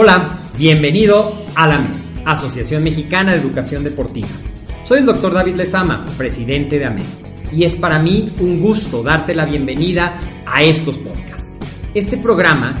Hola, bienvenido a la AMED, Asociación Mexicana de Educación Deportiva. Soy el doctor David Lezama, presidente de AMED, y es para mí un gusto darte la bienvenida a estos podcasts. Este programa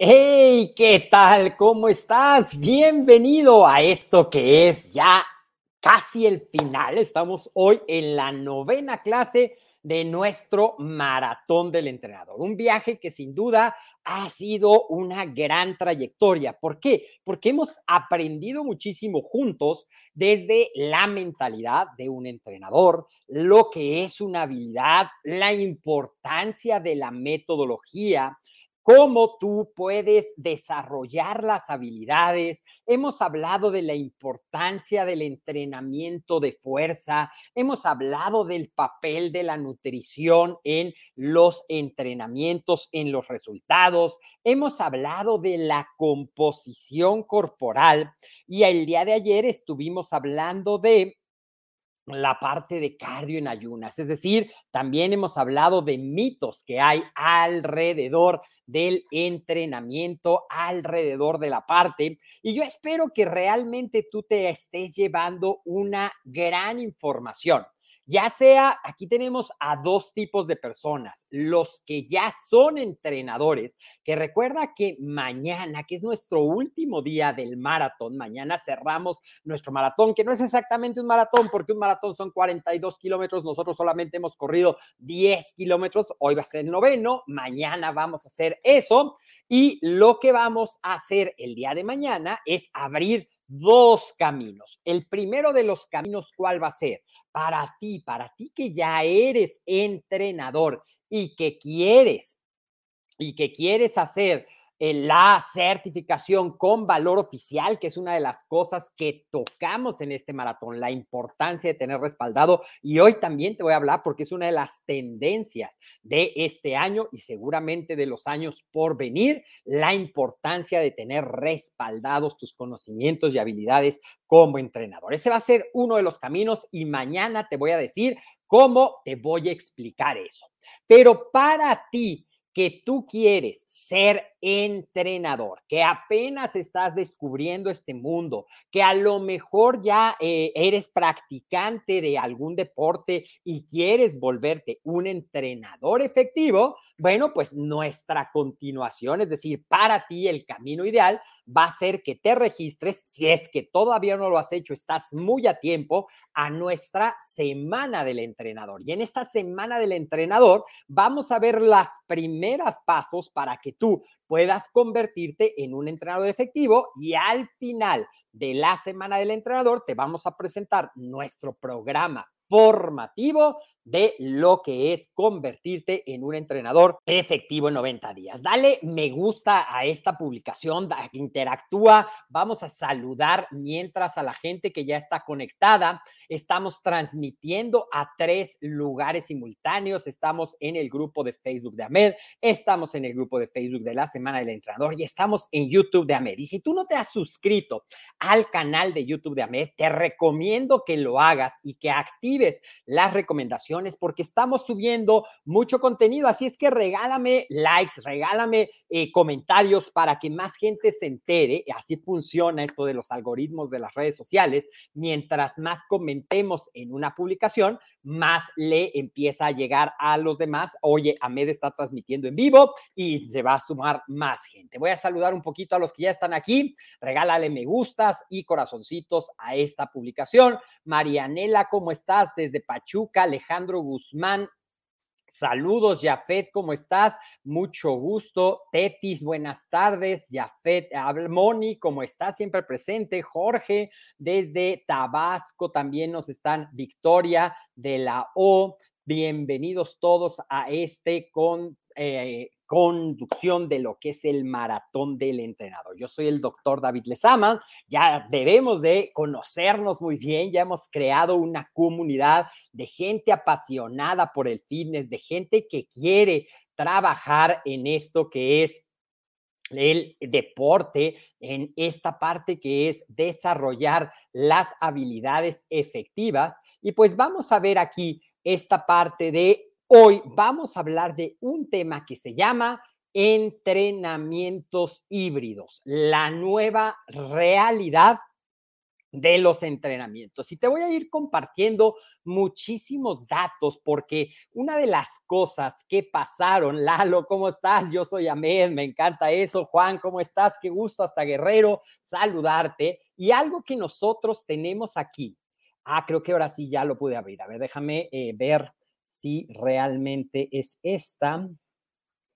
¡Hey! ¿Qué tal? ¿Cómo estás? Bienvenido a esto que es ya casi el final. Estamos hoy en la novena clase de nuestro maratón del entrenador. Un viaje que sin duda ha sido una gran trayectoria. ¿Por qué? Porque hemos aprendido muchísimo juntos desde la mentalidad de un entrenador, lo que es una habilidad, la importancia de la metodología, cómo tú puedes desarrollar las habilidades. Hemos hablado de la importancia del entrenamiento de fuerza, hemos hablado del papel de la nutrición en los entrenamientos, en los resultados, hemos hablado de la composición corporal. Y el día de ayer estuvimos hablando de la parte de cardio en ayunas. Es decir, también hemos hablado de mitos que hay alrededor del entrenamiento, alrededor de la parte. Y yo espero que realmente tú te estés llevando una gran información. Ya sea, aquí tenemos a dos tipos de personas, los que ya son entrenadores, que recuerda que mañana, que es nuestro último día del maratón, mañana cerramos nuestro maratón, que no es exactamente un maratón, porque un maratón son 42 kilómetros, nosotros solamente hemos corrido 10 kilómetros, hoy va a ser el noveno, mañana vamos a hacer eso, y lo que vamos a hacer el día de mañana es abrir dos caminos. El primero de los caminos, ¿cuál va a ser? Para ti, para ti que ya eres entrenador y que quieres y que quieres hacer la certificación con valor oficial, que es una de las cosas que tocamos en este maratón, la importancia de tener respaldado. Y hoy también te voy a hablar porque es una de las tendencias de este año y seguramente de los años por venir, la importancia de tener respaldados tus conocimientos y habilidades como entrenador. Ese va a ser uno de los caminos y mañana te voy a decir cómo te voy a explicar eso. Pero para ti, que tú quieres ser entrenador, que apenas estás descubriendo este mundo, que a lo mejor ya eh, eres practicante de algún deporte y quieres volverte un entrenador efectivo, bueno, pues nuestra continuación, es decir, para ti el camino ideal va a ser que te registres, si es que todavía no lo has hecho, estás muy a tiempo, a nuestra semana del entrenador. Y en esta semana del entrenador vamos a ver las primeras pasos para que tú puedas convertirte en un entrenador efectivo y al final de la semana del entrenador te vamos a presentar nuestro programa formativo de lo que es convertirte en un entrenador efectivo en 90 días. Dale me gusta a esta publicación, interactúa, vamos a saludar mientras a la gente que ya está conectada. Estamos transmitiendo a tres lugares simultáneos. Estamos en el grupo de Facebook de Ahmed, estamos en el grupo de Facebook de la Semana del Entrenador y estamos en YouTube de Ahmed. Y si tú no te has suscrito al canal de YouTube de Ahmed, te recomiendo que lo hagas y que actives las recomendaciones porque estamos subiendo mucho contenido. Así es que regálame likes, regálame eh, comentarios para que más gente se entere. Así funciona esto de los algoritmos de las redes sociales. Mientras más comentemos en una publicación, más le empieza a llegar a los demás. Oye, Ahmed está transmitiendo en vivo y se va a sumar más gente. Voy a saludar un poquito a los que ya están aquí. Regálale me gustas y corazoncitos a esta publicación. Marianela, ¿cómo estás? Desde Pachuca, Alejandro Guzmán, Saludos, Jafet, ¿cómo estás? Mucho gusto. Tetis, buenas tardes. Jafet, Moni, ¿cómo estás? Siempre presente. Jorge, desde Tabasco, también nos están. Victoria de la O. Bienvenidos todos a este con eh, conducción de lo que es el maratón del entrenador. Yo soy el doctor David Lezama, ya debemos de conocernos muy bien, ya hemos creado una comunidad de gente apasionada por el fitness, de gente que quiere trabajar en esto que es el deporte, en esta parte que es desarrollar las habilidades efectivas. Y pues vamos a ver aquí esta parte de Hoy vamos a hablar de un tema que se llama entrenamientos híbridos, la nueva realidad de los entrenamientos. Y te voy a ir compartiendo muchísimos datos porque una de las cosas que pasaron, Lalo, ¿cómo estás? Yo soy Ahmed, me encanta eso. Juan, ¿cómo estás? Qué gusto hasta Guerrero saludarte. Y algo que nosotros tenemos aquí. Ah, creo que ahora sí ya lo pude abrir. A ver, déjame eh, ver si realmente es esta.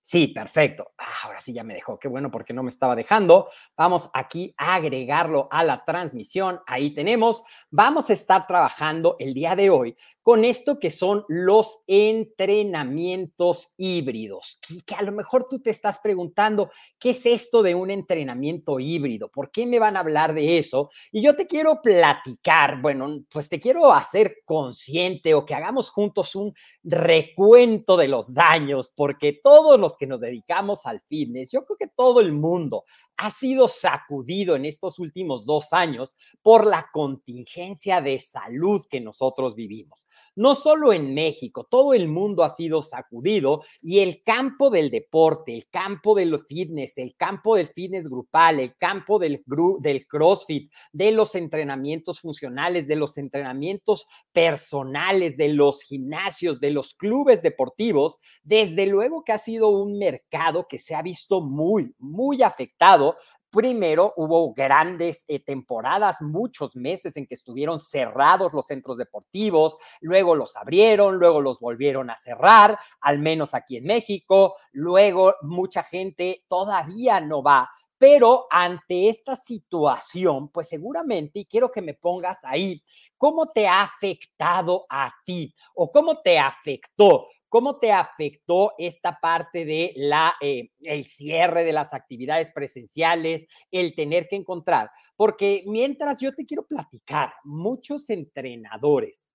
Sí, perfecto. Ah, ahora sí ya me dejó. Qué bueno porque no me estaba dejando. Vamos aquí a agregarlo a la transmisión. Ahí tenemos. Vamos a estar trabajando el día de hoy con esto que son los entrenamientos híbridos, que, a lo mejor tú te estás preguntando, ¿qué es esto de un entrenamiento híbrido? ¿Por qué me van a hablar de eso? Y yo te quiero platicar, bueno, pues te quiero hacer consciente o que hagamos juntos un recuento de los daños, porque todos los que nos dedicamos al fitness, yo creo que todo el mundo ha sido sacudido en estos últimos dos años por la contingencia de salud que nosotros vivimos no solo en México, todo el mundo ha sido sacudido y el campo del deporte, el campo del fitness, el campo del fitness grupal, el campo del, del CrossFit, de los entrenamientos funcionales, de los entrenamientos personales, de los gimnasios, de los clubes deportivos, desde luego que ha sido un mercado que se ha visto muy, muy afectado Primero hubo grandes eh, temporadas, muchos meses en que estuvieron cerrados los centros deportivos, luego los abrieron, luego los volvieron a cerrar, al menos aquí en México, luego mucha gente todavía no va. Pero ante esta situación, pues seguramente, y quiero que me pongas ahí, ¿cómo te ha afectado a ti o cómo te afectó? ¿Cómo te afectó esta parte de la, eh, el cierre de las actividades presenciales, el tener que encontrar? Porque mientras yo te quiero platicar, muchos entrenadores,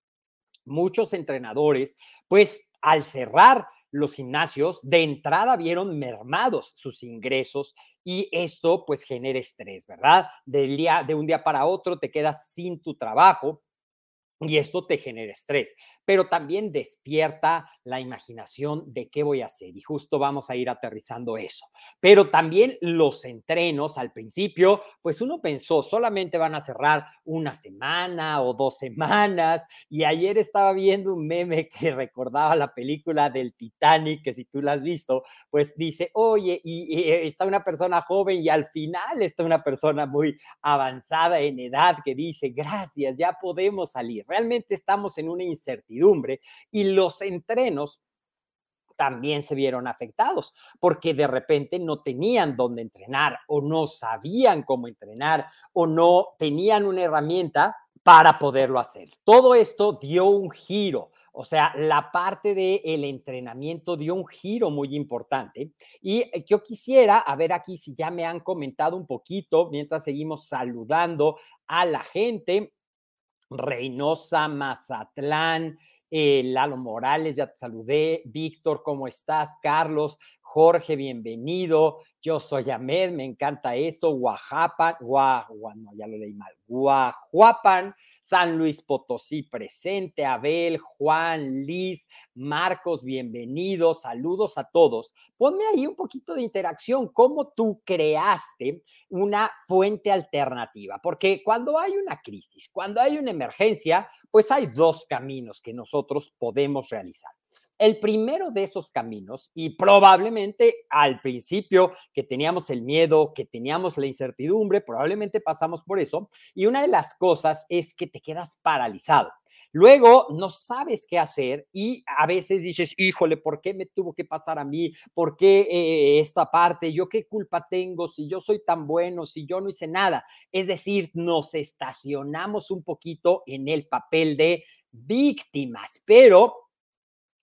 muchos entrenadores, pues al cerrar los gimnasios, de entrada vieron mermados sus ingresos y esto pues genera estrés, ¿verdad? Del día, de un día para otro te quedas sin tu trabajo y esto te genera estrés pero también despierta la imaginación de qué voy a hacer. Y justo vamos a ir aterrizando eso. Pero también los entrenos al principio, pues uno pensó, solamente van a cerrar una semana o dos semanas. Y ayer estaba viendo un meme que recordaba la película del Titanic, que si tú la has visto, pues dice, oye, y, y está una persona joven y al final está una persona muy avanzada en edad que dice, gracias, ya podemos salir. Realmente estamos en una incertidumbre y los entrenos también se vieron afectados porque de repente no tenían dónde entrenar o no sabían cómo entrenar o no tenían una herramienta para poderlo hacer. Todo esto dio un giro. O sea, la parte del entrenamiento dio un giro muy importante. Y eh, yo quisiera, a ver aquí si ya me han comentado un poquito mientras seguimos saludando a la gente. Reynosa, Mazatlán, eh, Lalo Morales, ya te saludé. Víctor, ¿cómo estás? Carlos, Jorge, bienvenido. Yo soy Ahmed, me encanta eso. Oaxaca, Gua, no, ya lo leí mal. Guajuapan, San Luis Potosí presente, Abel, Juan, Liz, Marcos, bienvenidos, saludos a todos. Ponme ahí un poquito de interacción, cómo tú creaste una fuente alternativa, porque cuando hay una crisis, cuando hay una emergencia, pues hay dos caminos que nosotros podemos realizar. El primero de esos caminos, y probablemente al principio que teníamos el miedo, que teníamos la incertidumbre, probablemente pasamos por eso, y una de las cosas es que te quedas paralizado. Luego no sabes qué hacer y a veces dices, híjole, ¿por qué me tuvo que pasar a mí? ¿Por qué eh, esta parte? ¿Yo qué culpa tengo si yo soy tan bueno, si yo no hice nada? Es decir, nos estacionamos un poquito en el papel de víctimas, pero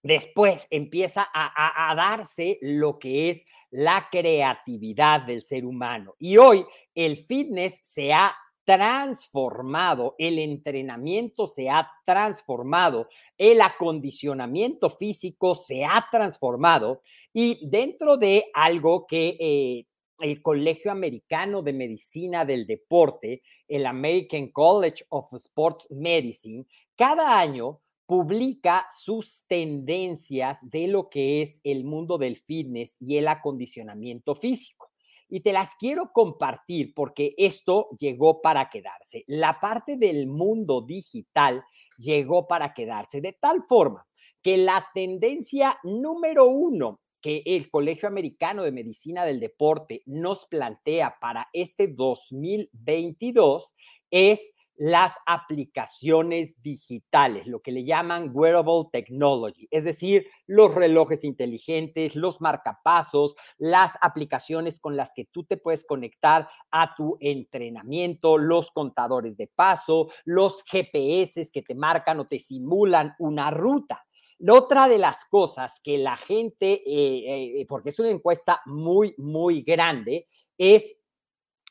después empieza a, darse lo que es la creatividad del ser humano. Y hoy el fitness se ha transformado, el entrenamiento se ha transformado, el acondicionamiento físico se ha transformado y dentro de algo que eh, el Colegio Americano de Medicina del Deporte, el American College of Sports Medicine, cada año publica sus tendencias de lo que es el mundo del fitness y el acondicionamiento físico. Y te las quiero compartir porque esto llegó para quedarse. La parte del mundo digital llegó para quedarse de tal forma que la tendencia número uno que el Colegio Americano de Medicina del Deporte nos plantea para este 2022 es las aplicaciones digitales, lo que le llaman wearable technology, es decir, los relojes inteligentes, los marcapasos, las aplicaciones con las que tú te puedes conectar a tu entrenamiento, los contadores de paso, los GPS que te marcan o te simulan una ruta. Otra de las cosas que la gente, eh, eh, porque es una encuesta muy, muy grande, es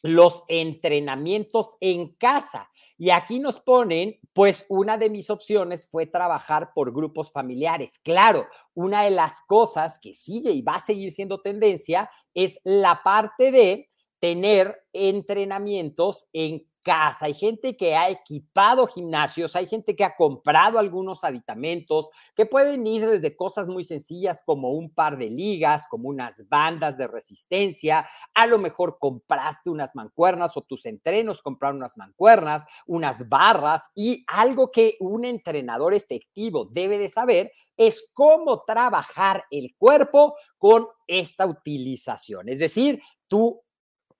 los entrenamientos en casa. Y aquí nos ponen, pues una de mis opciones fue trabajar por grupos familiares. Claro, una de las cosas que sigue y va a seguir siendo tendencia es la parte de tener entrenamientos en casa, hay gente que ha equipado gimnasios, hay gente que ha comprado algunos aditamentos, que pueden ir desde cosas muy sencillas como un par de ligas, como unas bandas de resistencia, a lo mejor compraste unas mancuernas o tus entrenos compraron unas mancuernas, unas barras y algo que un entrenador efectivo debe de saber es cómo trabajar el cuerpo con esta utilización. Es decir, tú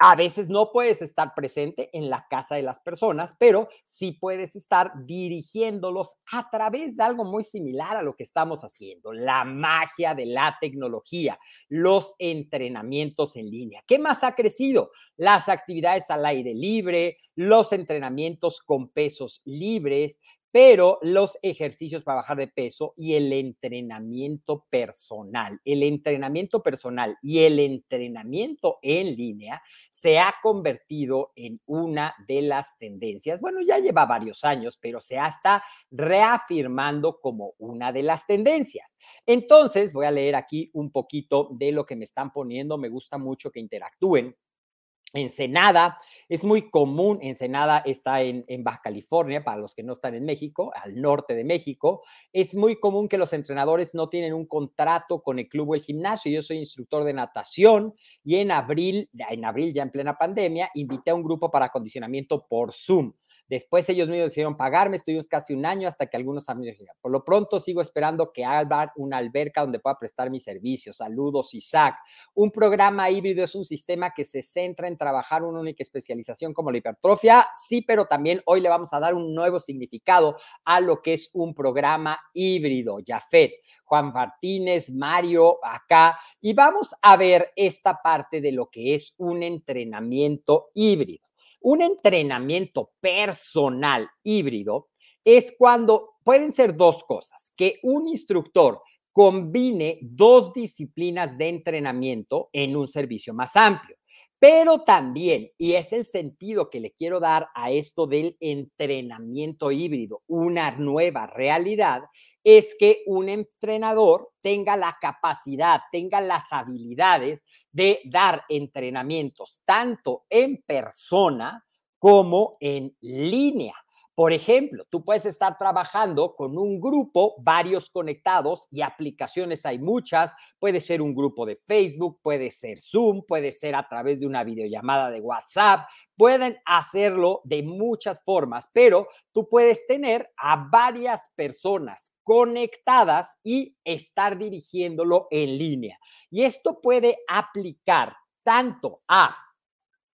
a veces no puedes estar presente en la casa de las personas, pero sí puedes estar dirigiéndolos a través de algo muy similar a lo que estamos haciendo, la magia de la tecnología, los entrenamientos en línea. ¿Qué más ha crecido? Las actividades al aire libre, los entrenamientos con pesos libres, pero los ejercicios para bajar de peso y el entrenamiento personal, el entrenamiento personal y el entrenamiento en línea se ha convertido en una de las tendencias. Bueno, ya lleva varios años, pero se está reafirmando como una de las tendencias. Entonces, voy a leer aquí un poquito de lo que me están poniendo. Me gusta mucho que interactúen. Ensenada, es muy común, Ensenada está en, Baja California, para los que no están en México, al norte de México, es muy común que los entrenadores no tienen un contrato con el club o el gimnasio. Yo soy instructor de natación y en abril, en abril ya en plena pandemia, invité a un grupo para acondicionamiento por Zoom. Después ellos mismos decidieron pagarme, estuvimos casi un año hasta que algunos amigos dijeron, por lo pronto sigo esperando que haga una alberca donde pueda prestar mis servicios. Saludos, Isaac. Un programa híbrido es un sistema que se centra en trabajar una única especialización como la hipertrofia, sí, pero también hoy le vamos a dar un nuevo significado a lo que es un programa híbrido. Jafet, Juan Martínez, Mario, acá, y vamos a ver esta parte de lo que es un entrenamiento híbrido. Un entrenamiento personal híbrido es cuando pueden ser dos cosas, que un instructor combine dos disciplinas de entrenamiento en un servicio más amplio. Pero también, y es el sentido que le quiero dar a esto del entrenamiento híbrido, una nueva realidad, es que un entrenador tenga la capacidad, tenga las habilidades de dar entrenamientos tanto en persona como en línea. Por ejemplo, tú puedes estar trabajando con un grupo, varios conectados y aplicaciones hay muchas. Puede ser un grupo de Facebook, puede ser Zoom, puede ser a través de una videollamada de WhatsApp. Pueden hacerlo de muchas formas, pero tú puedes tener a varias personas conectadas y estar dirigiéndolo en línea. Y esto puede aplicar tanto a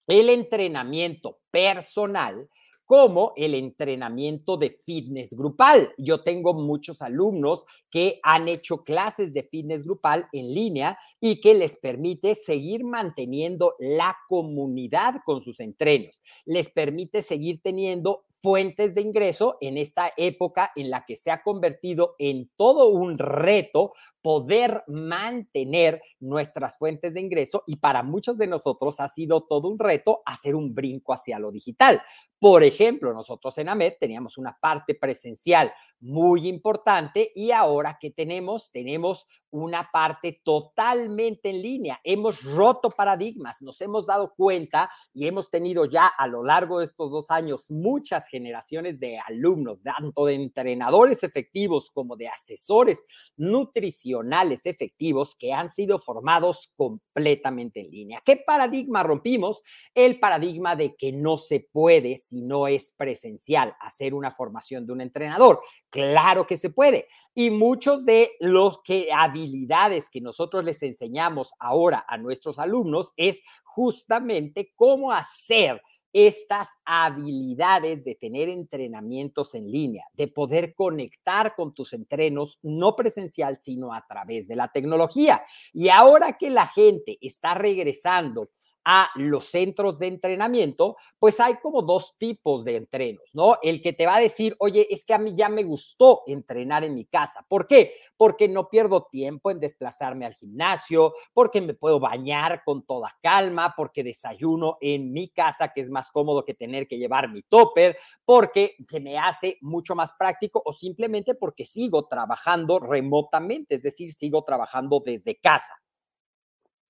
el entrenamiento personal, como el entrenamiento de fitness grupal. Yo tengo muchos alumnos que han hecho clases de fitness grupal en línea y que les permite seguir manteniendo la comunidad con sus entrenos, les permite seguir teniendo fuentes de ingreso en esta época en la que se ha convertido en todo un reto poder mantener nuestras fuentes de ingreso y para muchos de nosotros ha sido todo un reto hacer un brinco hacia lo digital. Por ejemplo, nosotros en AMED teníamos una parte presencial muy importante y ahora que tenemos, tenemos una parte totalmente en línea. Hemos roto paradigmas, nos hemos dado cuenta y hemos tenido ya a lo largo de estos dos años muchas generaciones de alumnos, tanto de entrenadores efectivos como de asesores nutricionales efectivos que han sido formados completamente en línea. ¿Qué paradigma rompimos? El paradigma de que no se puede si no es presencial hacer una formación de un entrenador. Claro que se puede. Y muchos de los que habilidades que nosotros les enseñamos ahora a nuestros alumnos es justamente cómo hacer estas habilidades de tener entrenamientos en línea, de poder conectar con tus entrenos no presencial, sino a través de la tecnología. Y ahora que la gente está regresando a los centros de entrenamiento, pues hay como dos tipos de entrenos, ¿no? El que te va a decir, oye, es que a mí ya me gustó entrenar en mi casa. ¿Por qué? Porque no pierdo tiempo en desplazarme al gimnasio, porque me puedo bañar con toda calma, porque desayuno en mi casa, que es más cómodo que tener que llevar mi topper, porque se me hace mucho más práctico o simplemente porque sigo trabajando remotamente, es decir, sigo trabajando desde casa.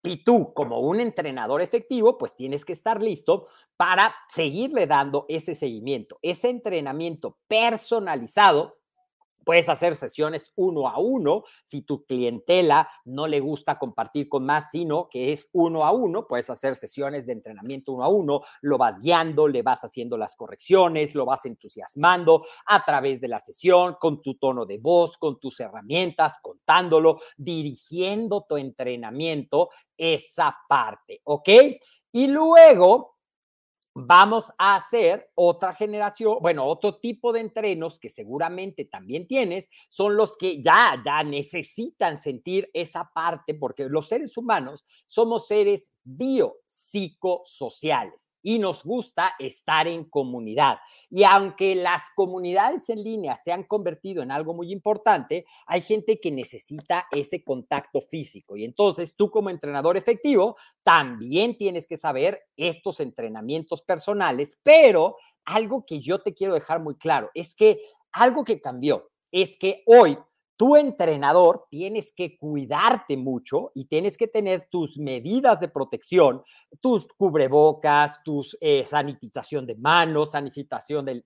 Y tú, como un entrenador efectivo, pues tienes que estar listo para seguirle dando ese seguimiento, ese entrenamiento personalizado Puedes hacer sesiones uno a uno. Si tu clientela no le gusta compartir con más, sino que es uno a uno, puedes hacer sesiones de entrenamiento uno a uno. Lo vas guiando, le vas haciendo las correcciones, lo vas entusiasmando a través de la sesión, con tu tono de voz, con tus herramientas, contándolo, dirigiendo tu entrenamiento, esa parte, ¿ok? Y luego vamos a hacer otra generación, bueno, otro tipo de entrenos que seguramente también tienes, son los que ya, ya necesitan sentir esa parte, porque los seres humanos somos seres bio psicosociales y nos gusta estar en comunidad. Y aunque las comunidades en línea se han convertido en algo muy importante, hay gente que necesita ese contacto físico. Y entonces tú como entrenador efectivo también tienes que saber estos entrenamientos personales, pero algo que yo te quiero dejar muy claro es que algo que cambió es que hoy tu entrenador tienes que cuidarte mucho y tienes que tener tus medidas de protección, tus cubrebocas, tus eh, sanitización de manos, sanitización del,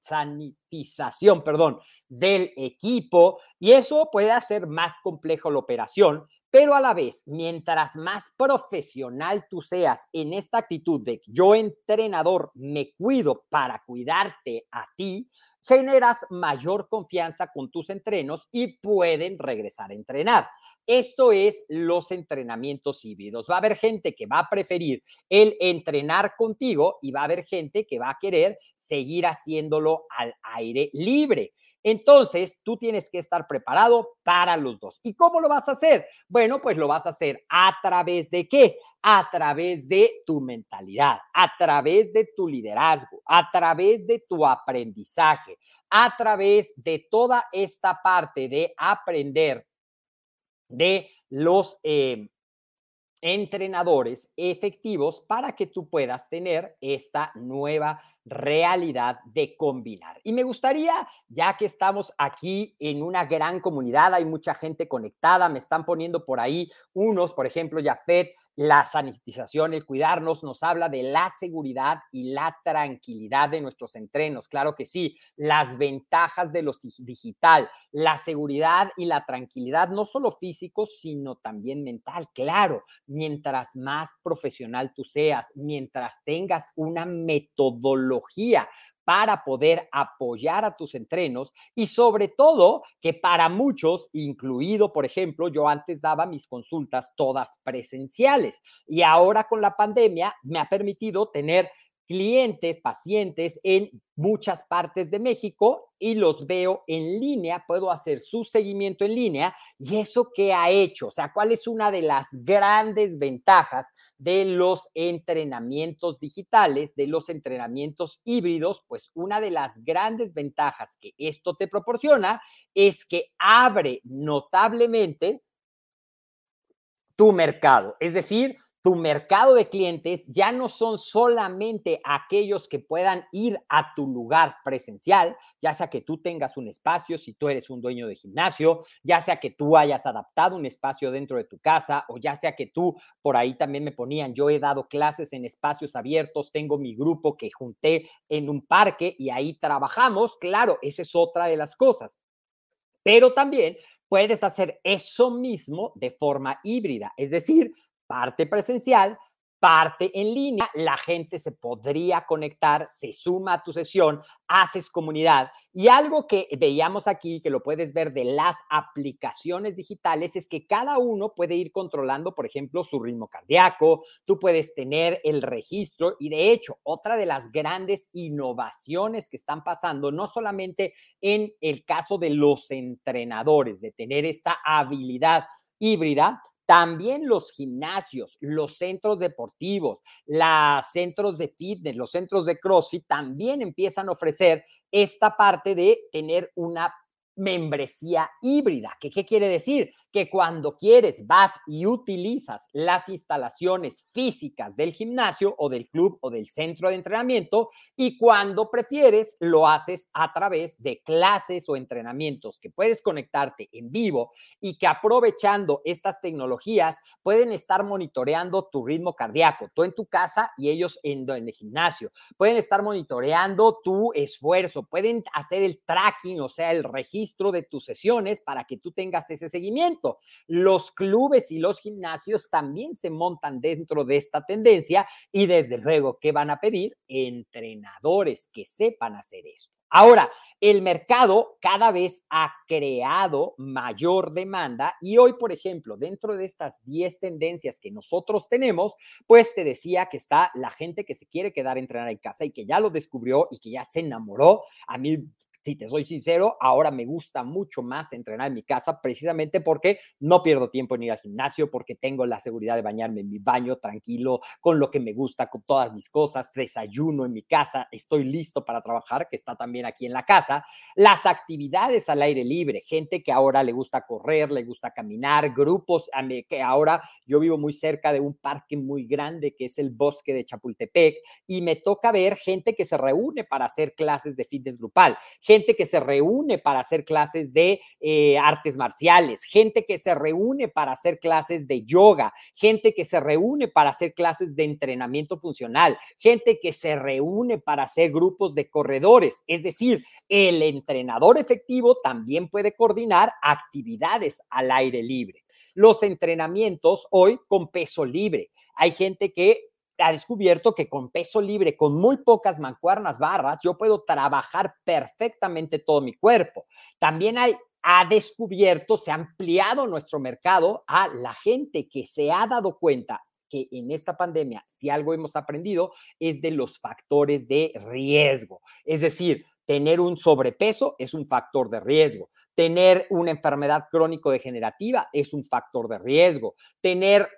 sanitización, perdón, del equipo y eso puede hacer más complejo la operación, pero a la vez, mientras más profesional tú seas en esta actitud de yo entrenador me cuido para cuidarte a ti, generas mayor confianza con tus entrenos y pueden regresar a entrenar. Esto es los entrenamientos híbridos. Va a haber gente que va a preferir el entrenar contigo y va a haber gente que va a querer seguir haciéndolo al aire libre. Entonces, tú tienes que estar preparado para los dos. ¿Y cómo lo vas a hacer? Bueno, pues lo vas a hacer a través de qué? A través de tu mentalidad, a través de tu liderazgo, a través de tu aprendizaje, a través de toda esta parte de aprender de los... Eh, entrenadores efectivos para que tú puedas tener esta nueva realidad de combinar. Y me gustaría, ya que estamos aquí en una gran comunidad, hay mucha gente conectada, me están poniendo por ahí unos, por ejemplo, Jafet, la sanitización, el cuidarnos, nos habla de la seguridad y la tranquilidad de nuestros entrenos. Claro que sí, las ventajas de lo digital, la seguridad y la tranquilidad, no solo físicos, sino también mental. Claro, mientras más profesional tú seas, mientras tengas una metodología para poder apoyar a tus entrenos y sobre todo que para muchos, incluido, por ejemplo, yo antes daba mis consultas todas presenciales. Y ahora con la pandemia me ha permitido tener clientes, pacientes en muchas partes de México y los veo en línea, puedo hacer su seguimiento en línea y eso qué ha hecho, o sea, cuál es una de las grandes ventajas de los entrenamientos digitales, de los entrenamientos híbridos, pues una de las grandes ventajas que esto te proporciona es que abre notablemente tu mercado, es decir, tu mercado de clientes ya no son solamente aquellos que puedan ir a tu lugar presencial, ya sea que tú tengas un espacio, si tú eres un dueño de gimnasio, ya sea que tú hayas adaptado un espacio dentro de tu casa o ya sea que tú, por ahí también me ponían, yo he dado clases en espacios abiertos, tengo mi grupo que junté en un parque y ahí trabajamos, claro, esa es otra de las cosas. Pero también puedes hacer eso mismo de forma híbrida, es decir, parte presencial, parte en línea, la gente se podría conectar, se suma a tu sesión, haces comunidad. Y algo que veíamos aquí, que lo puedes ver de las aplicaciones digitales, es que cada uno puede ir controlando, por ejemplo, su ritmo cardíaco, tú puedes tener el registro y de hecho, otra de las grandes innovaciones que están pasando, no solamente en el caso de los entrenadores, de tener esta habilidad híbrida, también los gimnasios, los centros deportivos, los centros de fitness, los centros de CrossFit también empiezan a ofrecer esta parte de tener una membresía híbrida. ¿Qué, ¿Qué quiere decir? Que cuando quieres vas y utilizas las instalaciones físicas del gimnasio o del club o del centro de entrenamiento y cuando prefieres lo haces a través de clases o entrenamientos que puedes conectarte en vivo y que aprovechando estas tecnologías pueden estar monitoreando tu ritmo cardíaco, tú en tu casa y ellos en, en el gimnasio. Pueden estar monitoreando tu esfuerzo, pueden hacer el tracking, o sea, el registro de tus sesiones para que tú tengas ese seguimiento. Los clubes y los gimnasios también se montan dentro de esta tendencia y desde luego, ¿qué van a pedir? Entrenadores que sepan hacer esto. Ahora, el mercado cada vez ha creado mayor demanda y hoy, por ejemplo, dentro de estas 10 tendencias que nosotros tenemos, pues te decía que está la gente que se quiere quedar a entrenar en casa y que ya lo descubrió y que ya se enamoró. A mí si te soy sincero, ahora me gusta mucho más entrenar en mi casa precisamente porque no pierdo tiempo en ir al gimnasio, porque tengo la seguridad de bañarme en mi baño tranquilo, con lo que me gusta, con todas mis cosas, desayuno en mi casa, estoy listo para trabajar, que está también aquí en la casa. Las actividades al aire libre, gente que ahora le gusta correr, le gusta caminar, grupos que ahora yo vivo muy cerca de un parque muy grande que es el bosque de Chapultepec y me toca ver gente que se reúne para hacer clases de fitness grupal, gente gente que se reúne para hacer clases de eh, artes marciales, gente que se reúne para hacer clases de yoga, gente que se reúne para hacer clases de entrenamiento funcional, gente que se reúne para hacer grupos de corredores. Es decir, el entrenador efectivo también puede coordinar actividades al aire libre. Los entrenamientos hoy con peso libre. Hay gente que ha descubierto que con peso libre, con muy pocas mancuernas barras, yo puedo trabajar perfectamente todo mi cuerpo. También ha descubierto, se ha ampliado nuestro mercado a la gente que se ha dado cuenta que en esta pandemia, si algo hemos aprendido, es de los factores de riesgo. Es decir, tener un sobrepeso es un factor de riesgo. Tener una enfermedad crónico-degenerativa es un factor de riesgo. Tener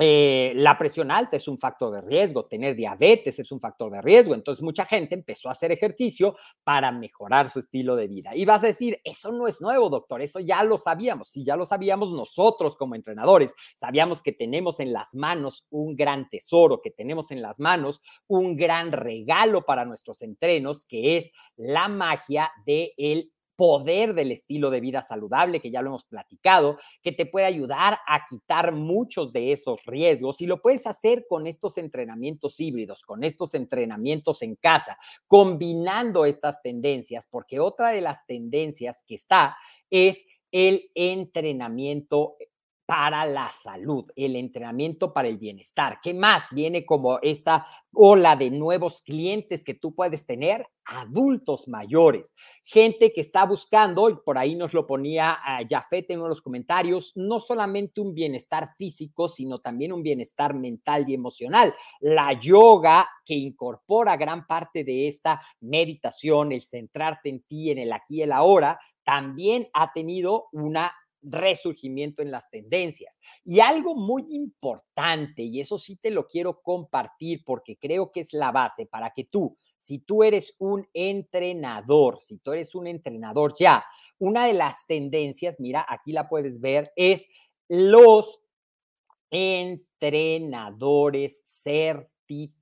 eh, la presión alta es un factor de riesgo, tener diabetes es un factor de riesgo. Entonces mucha gente empezó a hacer ejercicio para mejorar su estilo de vida. Y vas a decir, eso no es nuevo, doctor, eso ya lo sabíamos. Si ya lo sabíamos nosotros como entrenadores, sabíamos que tenemos en las manos un gran tesoro, que tenemos en las manos un gran regalo para nuestros entrenos, que es la magia del el poder del estilo de vida saludable, que ya lo hemos platicado, que te puede ayudar a quitar muchos de esos riesgos y lo puedes hacer con estos entrenamientos híbridos, con estos entrenamientos en casa, combinando estas tendencias, porque otra de las tendencias que está es el entrenamiento para la salud, el entrenamiento para el bienestar. ¿Qué más viene como esta ola de nuevos clientes que tú puedes tener? Adultos mayores, gente que está buscando, y por ahí nos lo ponía a Jafet en uno de los comentarios, no solamente un bienestar físico, sino también un bienestar mental y emocional. La yoga que incorpora gran parte de esta meditación, el centrarte en ti, en el aquí y el ahora, también ha tenido una resurgimiento en las tendencias. Y algo muy importante, y eso sí te lo quiero compartir porque creo que es la base para que tú, si tú eres un entrenador, si tú eres un entrenador ya, una de las tendencias, mira, aquí la puedes ver, es los entrenadores certificados,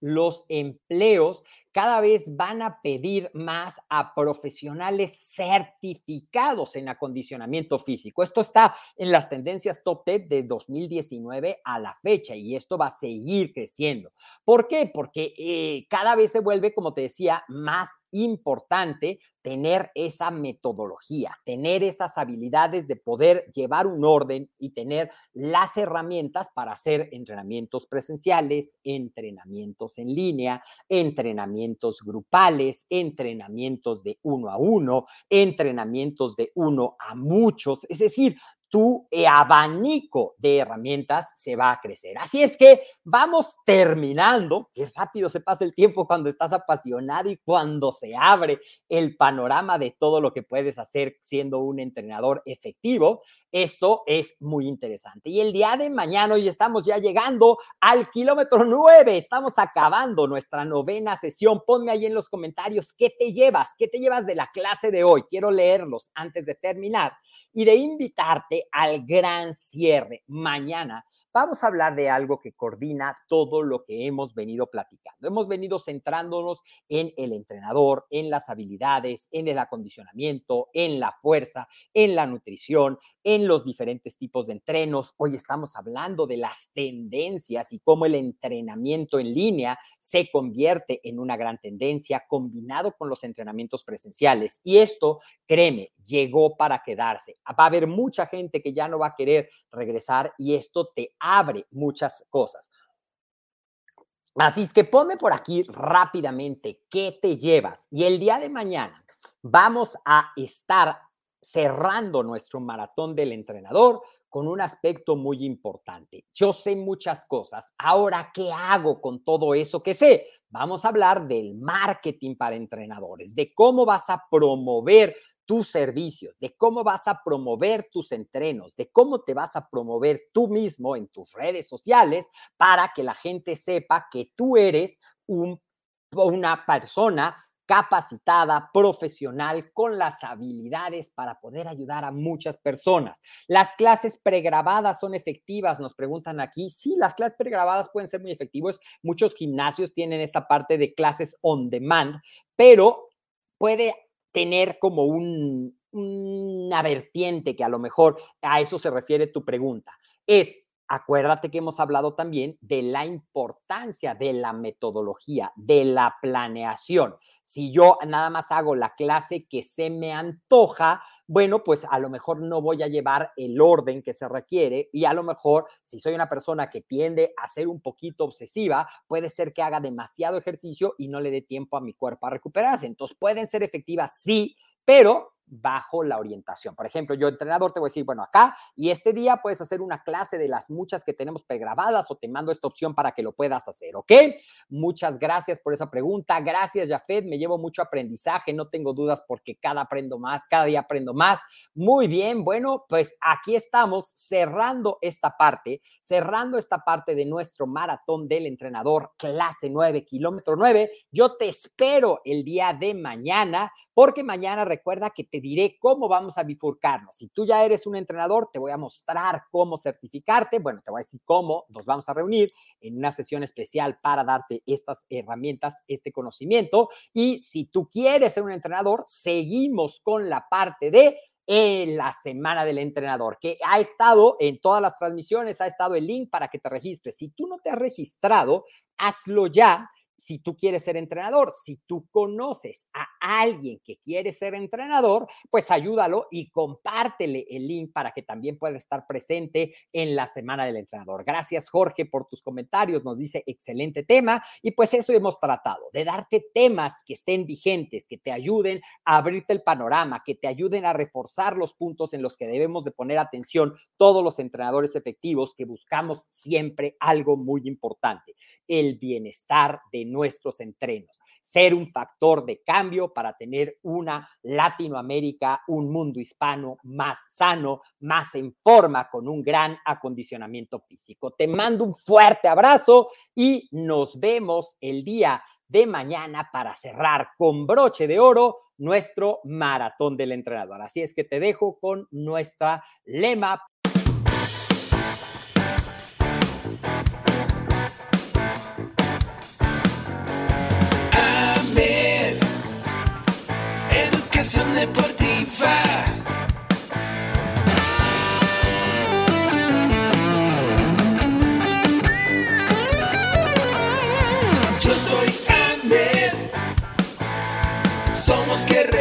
los empleos cada vez van a pedir más a profesionales certificados en acondicionamiento físico. Esto está en las tendencias top 10 de 2019 a la fecha y esto va a seguir creciendo. ¿Por qué? Porque eh, cada vez se vuelve, como te decía, más importante tener esa metodología, tener esas habilidades de poder llevar un orden y tener las herramientas para hacer entrenamientos presenciales, entrenamientos en línea, entrenamientos grupales, entrenamientos de uno a uno, entrenamientos de uno a muchos. Es decir, tu abanico de herramientas se va a crecer. Así es que vamos terminando. Qué rápido se pasa el tiempo cuando estás apasionado y cuando se abre el panorama de todo lo que puedes hacer siendo un entrenador efectivo. Esto es muy interesante. Y el día de mañana, hoy estamos ya llegando al kilómetro nueve. Estamos acabando nuestra novena sesión. Ponme ahí en los comentarios qué te llevas, qué te llevas de la clase de hoy. Quiero leerlos antes de terminar y de invitarte al gran cierre. Mañana vamos a hablar de algo que coordina todo lo que hemos venido platicando. Hemos venido centrándonos en el entrenador, en las habilidades, en el acondicionamiento, en la fuerza, en la nutrición, en los diferentes tipos de entrenos. Hoy estamos hablando de las tendencias y cómo el entrenamiento en línea se convierte en una gran tendencia combinado con los entrenamientos presenciales. Y esto, créeme, llegó para quedarse. Va a haber mucha gente que ya no va a querer regresar y esto te abre muchas cosas. Así es que ponme por aquí rápidamente qué te llevas. Y el día de mañana vamos a estar cerrando nuestro maratón del entrenador con un aspecto muy importante. Yo sé muchas cosas. Ahora, ¿qué hago con todo eso que sé? Vamos a hablar del marketing para entrenadores, de cómo vas a promover tus servicios, de cómo vas a promover tus entrenos, de cómo te vas a promover tú mismo en tus redes sociales para que la gente sepa que tú eres un, una persona capacitada, profesional, con las habilidades para poder ayudar a muchas personas. Las clases pregrabadas son efectivas, nos preguntan aquí. Sí, las clases pregrabadas pueden ser muy efectivas. Muchos gimnasios tienen esta parte de clases on demand, pero puede tener como un, una vertiente que a lo mejor a eso se refiere tu pregunta. Es, acuérdate que hemos hablado también de la importancia de la metodología, de la planeación. Si yo nada más hago la clase que se me antoja, bueno, pues a lo mejor no voy a llevar el orden que se requiere y a lo mejor si soy una persona que tiende a ser un poquito obsesiva, puede ser que haga demasiado ejercicio y no le dé tiempo a mi cuerpo a recuperarse. Entonces pueden ser efectivas, sí, pero bajo la orientación. Por ejemplo, yo entrenador te voy a decir, bueno, acá y este día puedes hacer una clase de las muchas que tenemos pregrabadas o te mando esta opción para que lo puedas hacer, ¿ok? Muchas gracias por esa pregunta. Gracias, Jafet. Me llevo mucho aprendizaje, no tengo dudas porque cada aprendo más, cada día aprendo más. Muy bien, bueno, pues aquí estamos cerrando esta parte, cerrando esta parte de nuestro maratón del entrenador clase 9, kilómetro 9. Yo te espero el día de mañana porque mañana recuerda que te diré cómo vamos a bifurcarnos. Si tú ya eres un entrenador, te voy a mostrar cómo certificarte. Bueno, te voy a decir cómo nos vamos a reunir en una sesión especial para darte estas herramientas, este conocimiento. Y si tú quieres ser un entrenador, seguimos con la parte de en la semana del entrenador, que ha estado en todas las transmisiones, ha estado el link para que te registres. Si tú no te has registrado, hazlo ya si tú quieres ser entrenador, si tú conoces a alguien que quiere ser entrenador, pues ayúdalo y compártele el link para que también pueda estar presente en la semana del entrenador. Gracias Jorge por tus comentarios, nos dice excelente tema y pues eso hemos tratado, de darte temas que estén vigentes, que te ayuden a abrirte el panorama, que te ayuden a reforzar los puntos en los que debemos de poner atención todos los entrenadores efectivos que buscamos siempre algo muy importante, el bienestar de nuestros entrenos, ser un factor de cambio para tener una Latinoamérica, un mundo hispano más sano, más en forma, con un gran acondicionamiento físico. Te mando un fuerte abrazo y nos vemos el día de mañana para cerrar con broche de oro nuestro maratón del entrenador. Así es que te dejo con nuestra lema deportiva. Yo soy Ahmed, somos guerreros.